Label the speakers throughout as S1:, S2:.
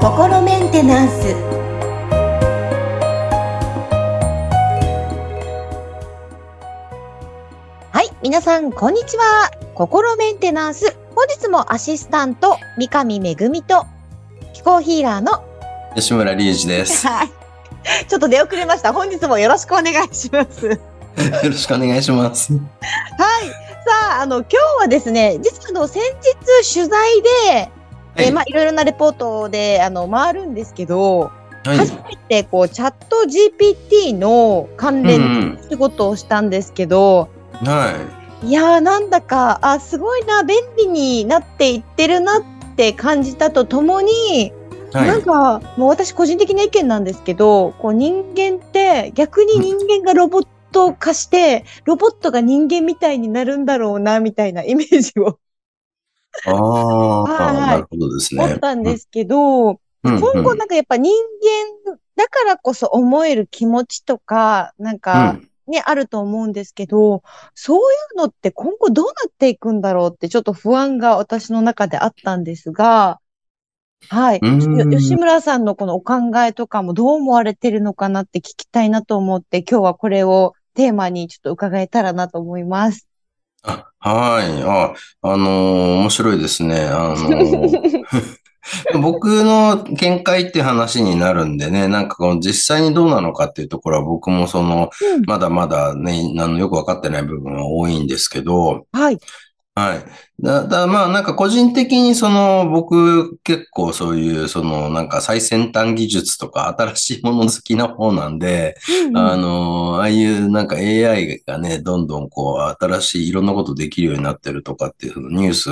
S1: 心メンテナンス。はい皆さんこんにちは。心メンテナンス。本日もアシスタント三上恵と気候ヒーラーの
S2: 吉村隆二です。よ
S1: はい。ちょっと出遅れました。本日もよろしくお願いします。はい
S2: ろしくお願いします。
S1: さああの今日はですね実はあの先日取材で、えーまあいろいろなレポートであの回るんですけど、
S2: はい。
S1: 初めてこうチャット GPT の関連
S2: うん
S1: 仕事をしたんですけど、
S2: はい
S1: やーなんだかあすごいな便利になっていってるなって感じたとともに、
S2: い。はい。
S1: なんかもう私個人的な意見なんですけどこう人間って逆に人間がロボット化して、ロボットが人間みたいになるんだろうなみたいな イメージを
S2: ああ、
S1: はいはい
S2: なるほどですね。
S1: 持ったんですけど、
S2: うん。うん
S1: 今後なんかやっぱ人間だからこそ思える気持ちとか、なん
S2: う
S1: か
S2: ん
S1: ね、あると思うんですけど、そういうのって今後どうなっていくんだろうってちょっと不安が私の中であったんですが、はい。吉村さんのこのお考えとかもどう思われてるのかなって聞きたいなと思って、今日はこれをテーマにちょっと伺えたらなと思います。
S2: あはい。あ、あのー面白いですね。あのー 僕の見解って話になるんでね、なんかこの実際にどうなのかっていうところは僕もその、
S1: うん
S2: まだまだね、あの、よくわかってない部分は多いんですけど、
S1: はい。
S2: はい。だ、だ、まあなんか個人的にその僕結構そういうそのなんか最先端技術とか新しいもの好きな方なんで、
S1: うんうん
S2: あの、ああいうなんか AI がね、どんどんこう新しいいろんなことできるようになってるとかっていうニュース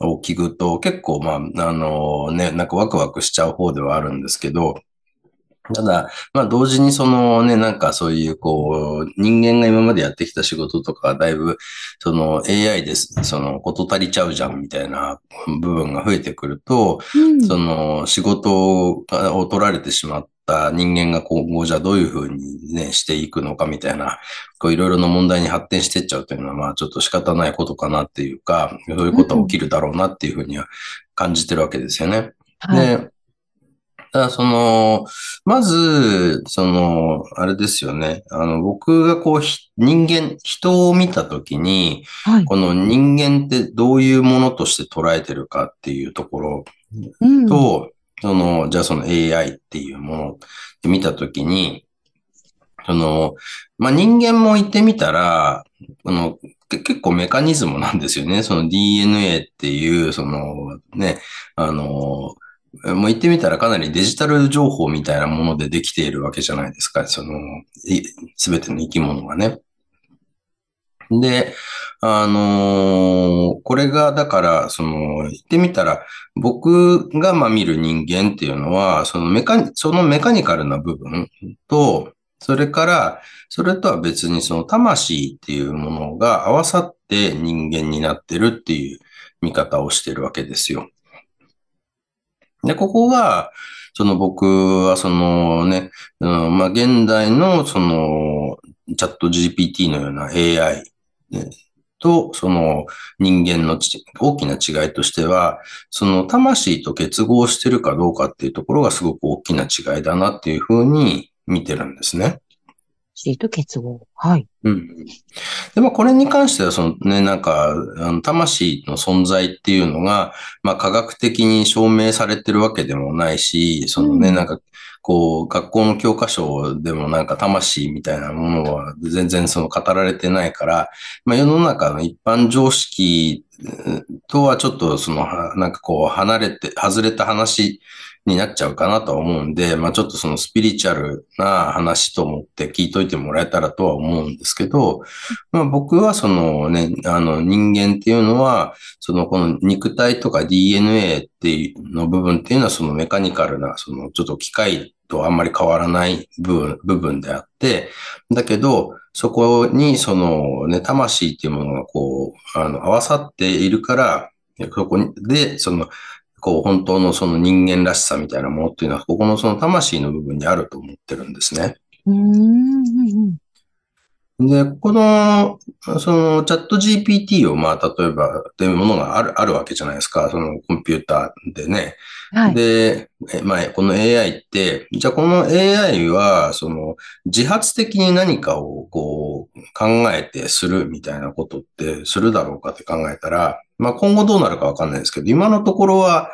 S2: を聞くと結構まああのね、なんかワクワクしちゃう方ではあるんですけど、ただ、まあ同時にそのね、なんかそういうこう、人間が今までやってきた仕事とかはだいぶ、その AI です、そのこと足りちゃうじゃんみたいな部分が増えてくると、
S1: うん
S2: その仕事を取られてしまった人間が今後じゃあどういうふうにね、していくのかみたいな、こういろいろな問題に発展していっちゃうというのは、まあちょっと仕方ないことかなっていうか、そういうことは起きるだろうなっていうふうには感じてるわけですよね。
S1: はい。
S2: で、ただその、まず、その、あれですよね。あの、僕がこう、ひ人間、人を見たときに、
S1: はい。
S2: この人間ってどういうものとして捉えてるかっていうところ
S1: うん
S2: と、その、じゃあその AI っていうものって見たときに、その、まあ、人間も言ってみたら、この、け結構メカニズムなんですよね。その DNA っていう、そのね、あの、もう言ってみたらかなりデジタル情報みたいなものでできているわけじゃないですか。その、すべての生き物がね。で、あのーこれが、だから、その、言ってみたら、僕がまあ見る人間っていうのは、そのメカニ、そのメカニカルな部分と、それから、それとは別にその魂っていうものが合わさって人間になってるっていう見方をしてるわけですよ。で、ここは、その僕はそのね、うん、まあ現代のそのチャット GPT のような AI ねと、その人間の大きな違いとしては、その魂と結合してるかどうかっていうところがすごく大きな違いだなっていうふうに見てるんですね。
S1: シート結合。はい。
S2: うん。で、まあ、これに関しては、そのね、なんか、あの、魂の存在っていうのが、まあ、科学的に証明されてるわけでもないし、そのね、
S1: うん
S2: なんか、こう、学校の教科書でもなんか魂みたいなものは全然その語られてないから、まあ、世の中の一般常識うんとはちょっとその、はなんかこう、離れて、外れた話になっちゃうかなとは思うんで、まあちょっとそのスピリチュアルな話と思って聞いといてもらえたらとは思うんですけど、まあ僕はそのね、あの人間っていうのは、そのこの肉体とか DNA っていうの部分っていうのはそのメカニカルな、そのちょっと機械とあんまり変わらない部分、部分であって、だけど、そこにそのね、魂っていうものがこう、あの、合わさっているから、そこ、で、その、こう、本当のその人間らしさみたいなものっていうのは、ここのその魂の部分にあると思ってるんですね。
S1: うーん。
S2: で、この、そのチャット GPT を、まあ、例えば、というものがある、あるわけじゃないですか。そのコンピューターでね。
S1: はい。
S2: で、えまあ、この AI って、じゃあこの AI は、その、自発的に何かをこう、考えてするみたいなことってするだろうかって考えたら、まあ今後どうなるかわかんないですけど、今のところは、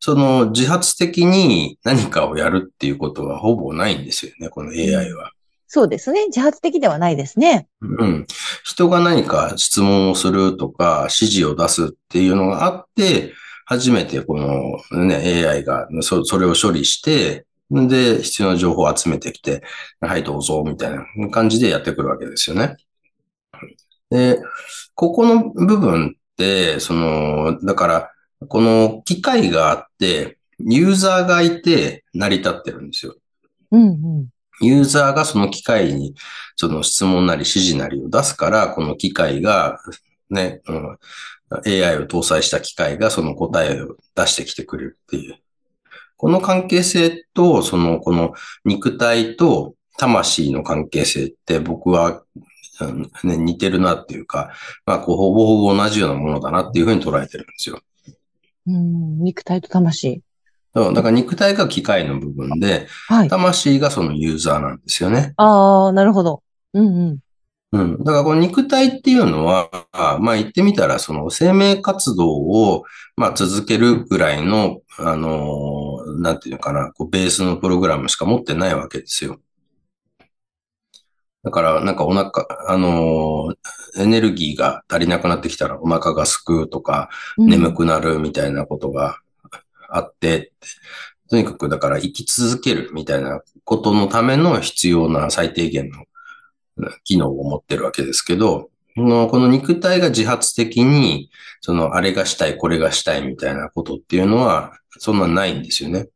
S2: その自発的に何かをやるっていうことはほぼないんですよね、この AI は。
S1: そうですね。自発的ではないですね。
S2: うん。人が何か質問をするとか、指示を出すっていうのがあって、初めてこのね、AI がそそれを処理して、で、必要な情報を集めてきて、はい、どうぞ、みたいな感じでやってくるわけですよね。で、ここの部分その、だから、この機械があって、ユーザーがいて成り立ってるんですよ。
S1: うんうん。
S2: ユーザーがその機械にその質問なり指示なりを出すから、この機械がね、うん、AI を搭載した機械がその答えを出してきてくれるっていう。この関係性と、その、この肉体と魂の関係性って僕は、うんね、似てるなっていうか、まあ、こう、ほぼほぼ同じようなものだなっていうふうに捉えてるんですよ。
S1: うん、肉体と魂。
S2: そうだから肉体が機械の部分で、
S1: はい。
S2: 魂がそのユーザーなんですよね。
S1: ああ、なるほど。うんうん。
S2: うん。だからこの肉体っていうのは、まあ言ってみたら、その生命活動を、まあ続けるぐらいの、あのーなんていうのかな、こうベースのプログラムしか持ってないわけですよ。だから、なんかお腹、あのーエネルギーが足りなくなってきたらお腹がすくとか、
S1: うん
S2: 眠くなるみたいなことがあって、とにかくだから生き続けるみたいなことのための必要な最低限の機能を持ってるわけですけど、このこの肉体が自発的に、そのあれがしたい、これがしたいみたいなことっていうのは、そんなないんですよね。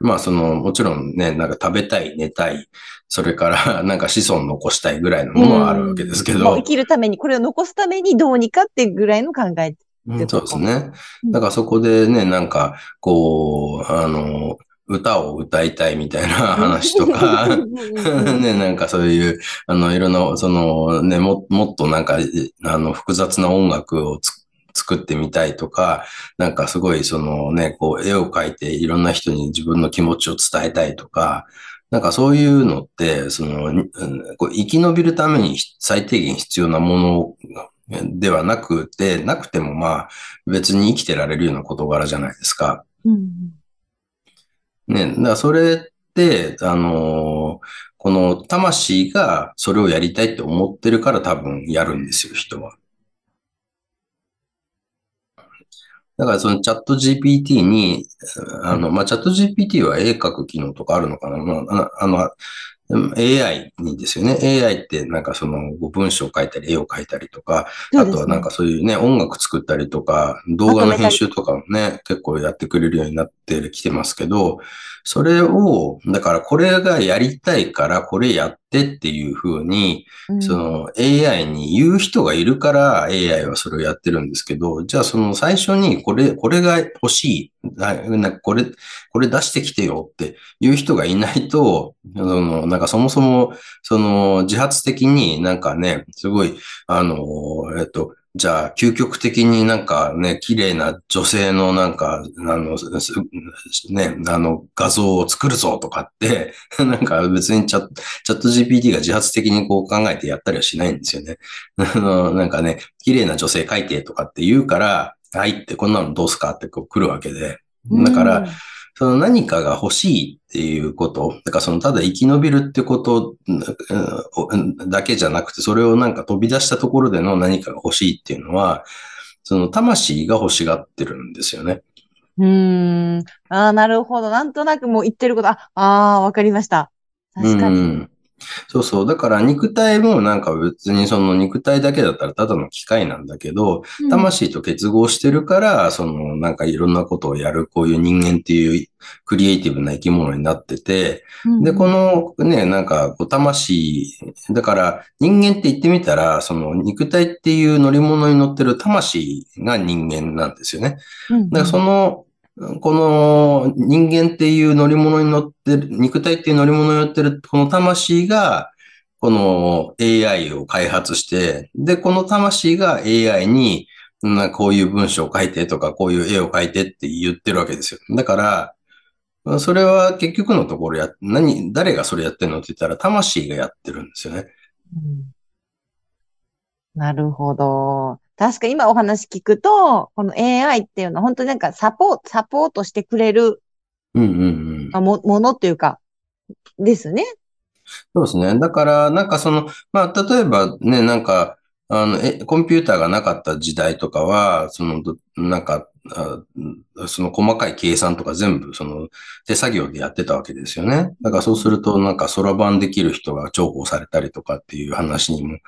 S2: まあその、もちろんね、なんか食べたい、寝たい、それから なんか子孫残したいぐらいのものはあるわけですけど
S1: 生、きるために、これを残すためにどうにかってぐらいの考え。
S2: うんそうですね。
S1: うん
S2: だからそこでね、なんか、こう、あの、歌を歌いたいみたいな話とか、ね、なんかそういう、あの、いろんな、その、ね、も、もっとなんか、あの、複雑な音楽をつ作ってみたいとか、なんかすごい、そのね、こう、絵を描いていろんな人に自分の気持ちを伝えたいとか、なんかそういうのって、その、んこう生き延びるために最低限必要なものではなくて、なくてもまあ、別に生きてられるような事柄じゃないですか。
S1: うん
S2: ね、だからそれって、あのーこの魂がそれをやりたいって思ってるから多分やるんですよ、人は。だからそのチャット GPT に、あの、まあ、チャット GPT は絵描く機能とかあるのかな。まあ、あの、うん AI にですよね。AI ってなんかその文章を書いたり絵を描いたりとか、あとはなんかそういうね、音楽作ったりとか、動画の編集とかもね、結構やってくれるようになってきてますけど、それを、だからこれがやりたいからこれやってっていうふうに、
S1: うん。
S2: その AI に言う人がいるから AI はそれをやってるんですけど、じゃあその最初にこれ、これが欲しい、ななんかこれ、これ出してきてよっていう人がいないと、そのなんかそもそも、その自発的になんかね、すごい、あの、えっと、じゃあ、究極的になんかね、綺麗な女性のなんか、あの、すね、あの、画像を作るぞとかって、なんか別にチャットチャット GPT が自発的にこう考えてやったりはしないんですよね。あの、なんかね、綺麗な女性描いてとかって言うから、はいってこんなのどうすかってこう来るわけで。だから、、その何かが欲しいっていうこと、だからそのただ生き延びるってことうんだけじゃなくて、それをなんか飛び出したところでの何かが欲しいっていうのは、その魂が欲しがってるんですよね。
S1: うーん。ああ、なるほど。なんとなくもう言ってること、ああー、わかりました。確かに。
S2: うん。そうそう。だから肉体もなんか別にその肉体だけだったらただの機械なんだけど、
S1: うん
S2: 魂と結合してるから、そのなんかいろんなことをやるこういう人間っていうクリエイティブな生き物になってて、で、こ、のね、なんかこう魂、だから人間って言ってみたら、その肉体っていう乗り物に乗ってる魂が人間なんですよね。
S1: うん
S2: だからその、この人間っていう乗り物に乗ってる、肉体っていう乗り物に乗ってるこの魂が、この AI を開発して、で、この魂が AI に、こういう文章を書いてとか、こういう絵を描いてって言ってるわけですよ。だから、それは結局のところや、何、誰がそれやってんのって言ったら、魂がやってるんですよね。
S1: うんなるほど。確かに今お話聞くと、この AI っていうのは本当になんかサポート、サポートしてくれる
S2: うんうんうん。
S1: あもものっていうか、ですね。
S2: そうですね。だから、なんかその、まあ、例えばね、なんか、あの、え、コンピューターがなかった時代とかは、その、どなんか、あその細かい計算とか全部、その、手作業でやってたわけですよね。だからそうすると、なんか、空番できる人が重宝されたりとかっていう話にも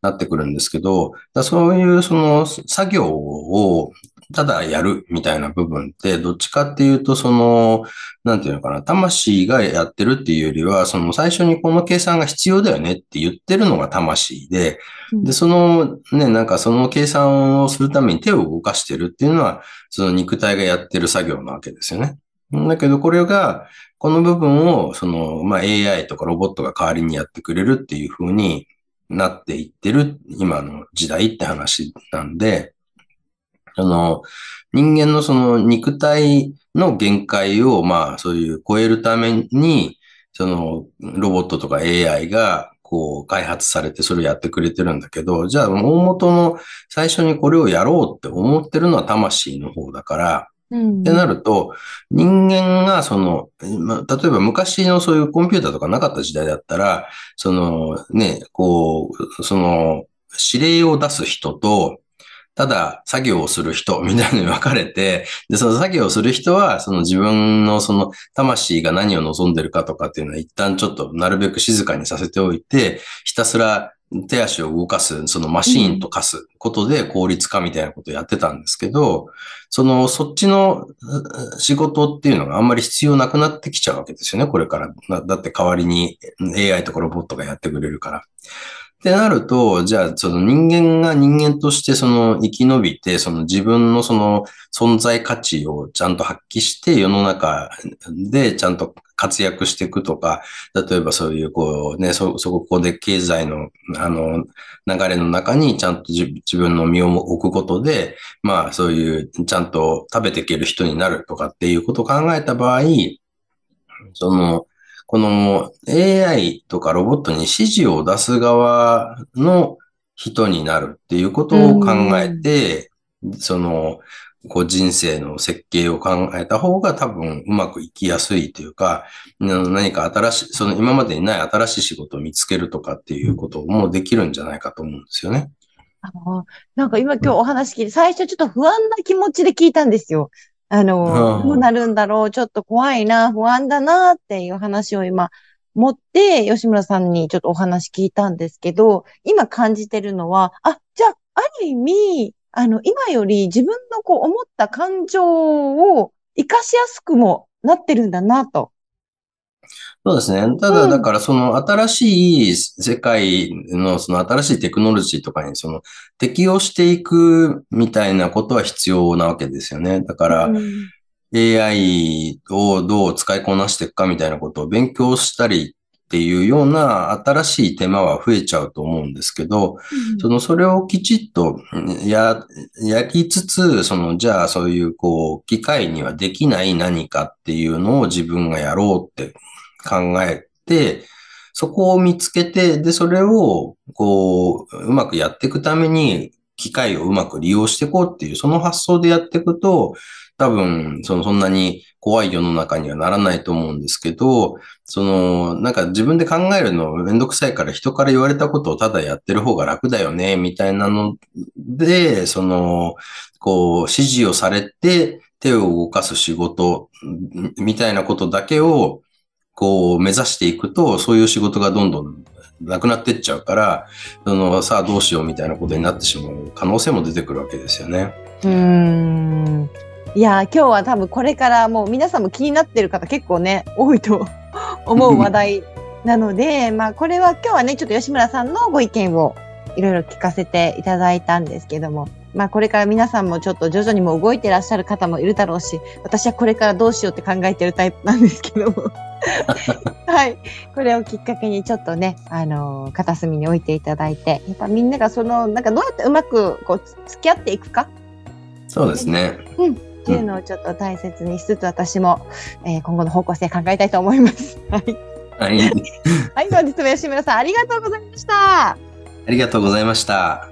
S2: なってくるんですけど、だそういう、その、作業を、ただやるみたいな部分って、どっちかっていうと、その、なんていうのかな、魂がやってるっていうよりは、その最初にこの計算が必要だよねって言ってるのが魂で、で、そのね、なんかその計算をするために手を動かしてるっていうのは、その肉体がやってる作業なわけですよね。だけどこれが、この部分を、その、まあ、AI とかロボットが代わりにやってくれるっていう風になっていってる今の時代って話なんで、あの、人間のその肉体の限界を、まあ、そういう超えるために、その、ロボットとか AI が、こう、開発されてそれをやってくれてるんだけど、じゃあ、大元の最初にこれをやろうって思ってるのは魂の方だから、
S1: うん。
S2: ってなると、人間がその、まあ例えば昔のそういうコンピューターとかなかった時代だったら、そのね、こう、その指令を出す人と、ただ作業をする人みたいに分かれて、で、その作業をする人は、その自分のその魂が何を望んでるかとかっていうのは一旦ちょっとなるべく静かにさせておいて、ひたすら手足を動かす、そのマシーンと化すことで効率化みたいなことをやってたんですけど、その、そっちの仕事っていうのがあんまり必要なくなってきちゃうわけですよね、これから。だって代わりに AI とかロボットがやってくれるから。ってなると、じゃあ、その人間が人間としてその生き延びて、その自分のその存在価値をちゃんと発揮して世の中でちゃんと活躍していくとか、例えばそういうこうね、そ、そこで経済のあの流れの中にちゃんと自分の身を置くことで、まあそういうちゃんと食べていける人になるとかっていうことを考えた場合、その、この AI とかロボットに指示を出す側の人になるっていうことを考えて、その、こう人生の設計を考えた方が多分うまくいきやすいというか、うん何か新しい、その今までにない新しい仕事を見つけるとかっていうこともできるんじゃないかと思うんですよね。
S1: あのなんか今今日お話聞いて、最初ちょっと不安な気持ちで聞いたんですよ。あの、
S2: うん
S1: どうなるんだろう、ちょっと怖いな、不安だなっていう話を今持って、吉村さんにちょっとお話聞いたんですけど、今感じてるのは、あ、じゃあ、ある意味、あの、今より自分のこう思った感情を活かしやすくもなってるんだなと。
S2: そうですね。ただ、
S1: うん
S2: だからその新しい世界のその新しいテクノロジーとかにその適応していくみたいなことは必要なわけですよね。だから、
S1: うん
S2: AI をどう使いこなしていくかみたいなことを勉強したりっていうような新しい手間は増えちゃうと思うんですけど、その、それをきちっとや、やりつつ、その、じゃあそういう、こう、機械にはできない何かっていうのを自分がやろうって考えて、そこを見つけて、で、それを、こう、うまくやっていくために、機械をうまく利用していこうっていう、その発想でやっていくと、多分、その、そんなに怖い世の中にはならないと思うんですけど、その、なんか自分で考えるのめんどくさいから人から言われたことをただやってる方が楽だよね、みたいなので、その、こう、指示をされて手を動かす仕事みたいなことだけを、こう、目指していくと、そういう仕事がどんどんなくなってっちゃうから、その、さあどうしようみたいなことになってしまう可能性も出てくるわけですよね。
S1: うーん。いやー、今日は多分これからもう皆さんも気になってる方結構ね、多いと 思う話題なので、まあこれは今日はね、ちょっと吉村さんのご意見をいろいろ聞かせていただいたんですけども、まあこれから皆さんもちょっと徐々にもう動いてらっしゃる方もいるだろうし、私はこれからどうしようって考えてるタイプなんですけども、はい。これをきっかけにちょっとね、あのー片隅に置いていただいて、やっぱみんながその、なんかどうやってうまくこう付き合っていくか？
S2: そうですね。
S1: っていうのをちょっと大切にしつつ、私も、えー今後の方向性考えたいと思います。はい。
S2: はい。
S1: はい、本日も吉村さんありがとうございました。
S2: ありがとうございました。